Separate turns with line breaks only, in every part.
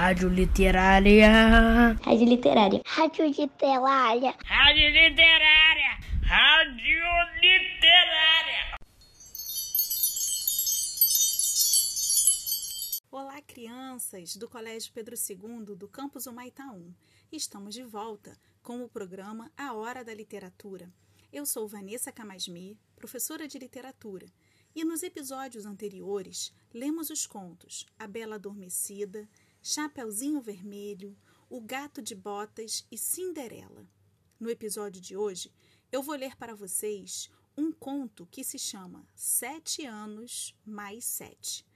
Rádio Literária.
Rádio Literária. Rádio Literária.
Rádio Literária. Rádio Literária.
Olá, crianças do Colégio Pedro II do campus Humaitá 1. Estamos de volta com o programa A Hora da Literatura. Eu sou Vanessa Camasmi, professora de literatura, e nos episódios anteriores lemos os contos A Bela Adormecida, Chapeuzinho Vermelho, O Gato de Botas e Cinderela. No episódio de hoje, eu vou ler para vocês um conto que se chama Sete Anos Mais Sete.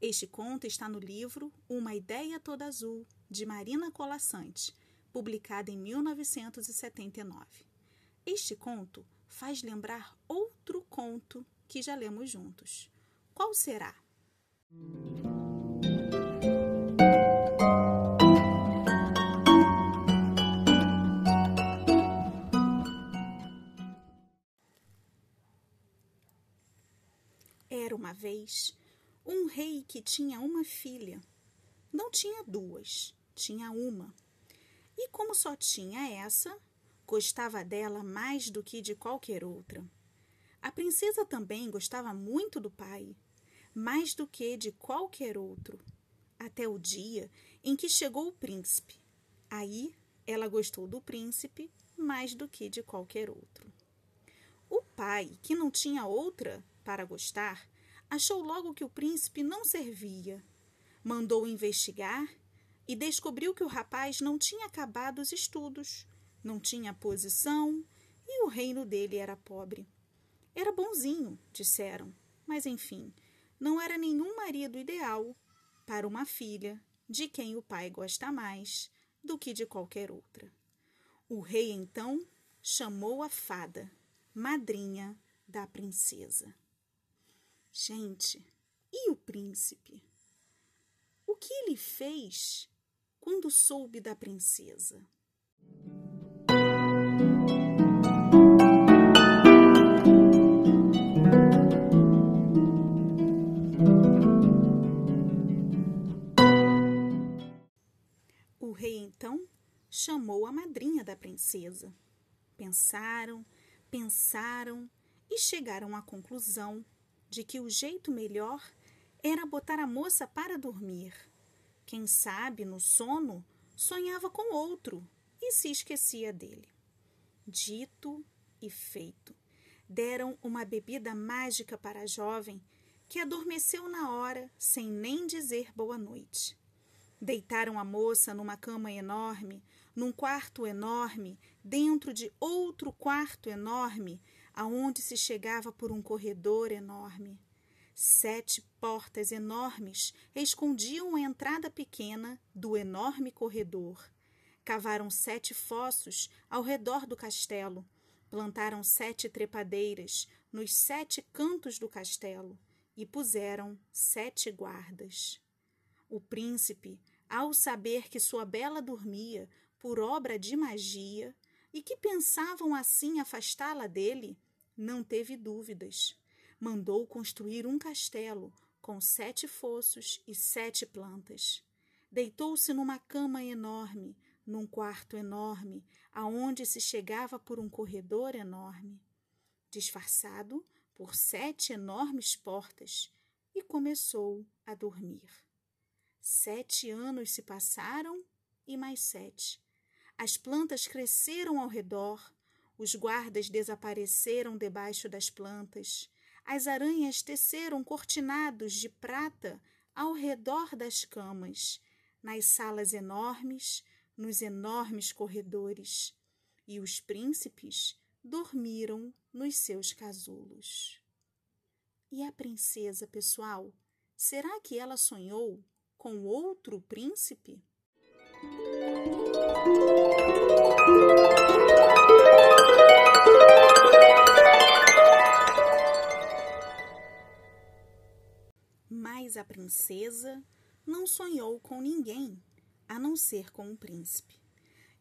Este conto está no livro Uma Ideia Toda Azul, de Marina Colassante, publicado em 1979. Este conto faz lembrar outro conto que já lemos juntos. Qual será? Era uma vez um rei que tinha uma filha. Não tinha duas, tinha uma. E como só tinha essa, gostava dela mais do que de qualquer outra. A princesa também gostava muito do pai, mais do que de qualquer outro, até o dia em que chegou o príncipe. Aí ela gostou do príncipe mais do que de qualquer outro. O pai, que não tinha outra para gostar, achou logo que o príncipe não servia. Mandou investigar e descobriu que o rapaz não tinha acabado os estudos, não tinha posição e o reino dele era pobre. Era bonzinho, disseram, mas enfim, não era nenhum marido ideal para uma filha de quem o pai gosta mais do que de qualquer outra. O rei então chamou a fada, madrinha da princesa. Gente, e o príncipe? O que ele fez quando soube da princesa? O rei então chamou a madrinha da princesa. Pensaram, pensaram e chegaram à conclusão de que o jeito melhor era botar a moça para dormir. Quem sabe, no sono, sonhava com outro e se esquecia dele. Dito e feito. Deram uma bebida mágica para a jovem, que adormeceu na hora, sem nem dizer boa noite. Deitaram a moça numa cama enorme, num quarto enorme, dentro de outro quarto enorme, aonde se chegava por um corredor enorme. Sete portas enormes escondiam a entrada pequena do enorme corredor. Cavaram sete fossos ao redor do castelo. Plantaram sete trepadeiras nos sete cantos do castelo e puseram sete guardas. O príncipe, ao saber que sua bela dormia por obra de magia e que pensavam assim afastá-la dele, não teve dúvidas. Mandou construir um castelo com sete fossos e sete plantas. Deitou-se numa cama enorme, num quarto enorme, aonde se chegava por um corredor enorme, disfarçado por sete enormes portas, e começou a dormir. Sete anos se passaram e mais sete. As plantas cresceram ao redor, os guardas desapareceram debaixo das plantas, as aranhas teceram cortinados de prata ao redor das camas, nas salas enormes, nos enormes corredores, e os príncipes dormiram nos seus casulos. E a princesa, pessoal, será que ela sonhou com outro príncipe? A princesa não sonhou com ninguém, a não ser com um príncipe.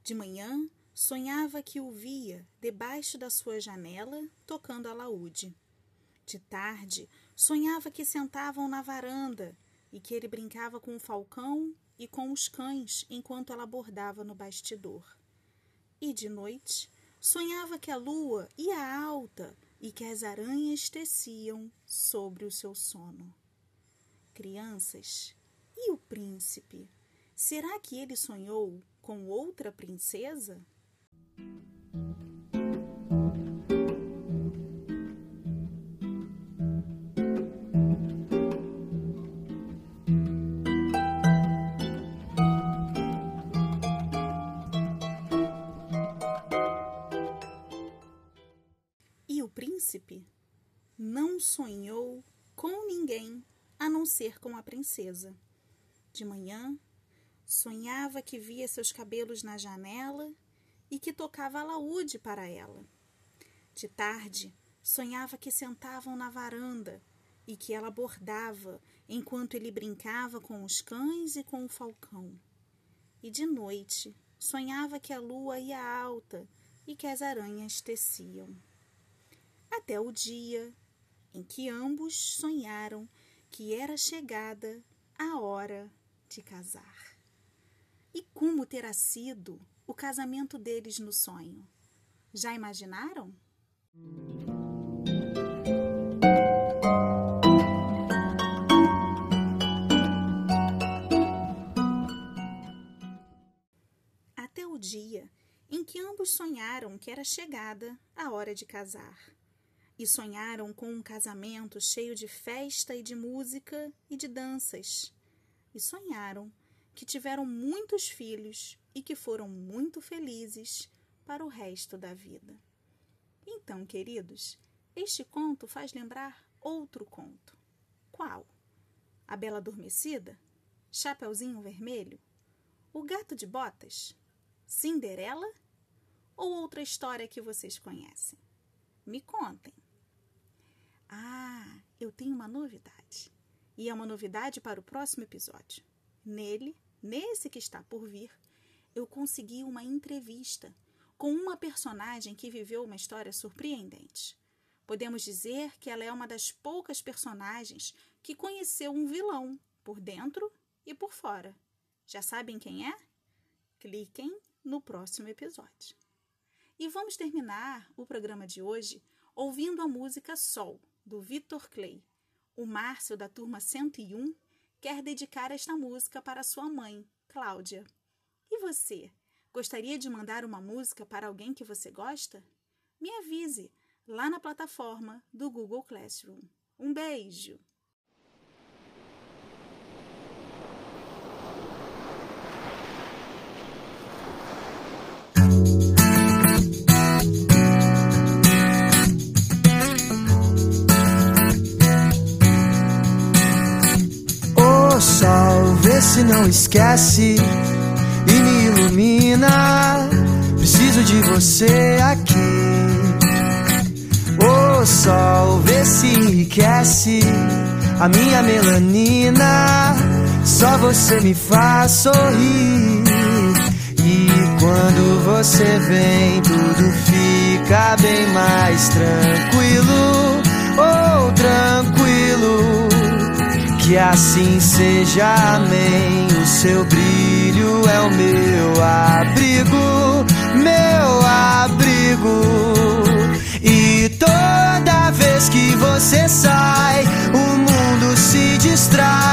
De manhã, sonhava que o via debaixo da sua janela tocando alaúde. De tarde, sonhava que sentavam na varanda e que ele brincava com um falcão e com os cães enquanto ela bordava no bastidor. E de noite, sonhava que a lua ia alta e que as aranhas teciam sobre o seu sono. Crianças, e o príncipe? Será que ele sonhou com outra princesa? E o príncipe não sonhou com ninguém a não ser com a princesa. De manhã, sonhava que via seus cabelos na janela e que tocava alaúde para ela. De tarde, sonhava que sentavam na varanda e que ela bordava enquanto ele brincava com os cães e com o falcão. E de noite, sonhava que a lua ia alta e que as aranhas teciam até o dia em que ambos sonharam que era chegada a hora de casar. E como terá sido o casamento deles no sonho? Já imaginaram? Até o dia em que ambos sonharam que era chegada a hora de casar e sonharam com um casamento cheio de festa e de música e de danças. E sonharam que tiveram muitos filhos e que foram muito felizes para o resto da vida. Então, queridos, este conto faz lembrar outro conto. Qual? A Bela Adormecida? Chapeuzinho Vermelho? O Gato de Botas? Cinderela? Ou outra história que vocês conhecem? Me contem. Ah, eu tenho uma novidade. E é uma novidade para o próximo episódio. Nele, nesse que está por vir, eu consegui uma entrevista com uma personagem que viveu uma história surpreendente. Podemos dizer que ela é uma das poucas personagens que conheceu um vilão por dentro e por fora. Já sabem quem é? Cliquem no próximo episódio. E vamos terminar o programa de hoje ouvindo a música Sol, do Victor Clay. O Márcio, da turma 101, quer dedicar esta música para sua mãe, Cláudia. E você? Gostaria de mandar uma música para alguém que você gosta? Me avise lá na plataforma do Google Classroom. Um beijo!
Se não esquece e me ilumina. Preciso de você aqui. O sol, vê se enriquece a minha melanina. Só você me faz sorrir. E quando você vem, tudo fica bem mais tranquilo. Oh, tranquilo que assim seja, amém. O seu brilho é o meu abrigo, meu abrigo. E toda vez que você sai, o mundo se distrai.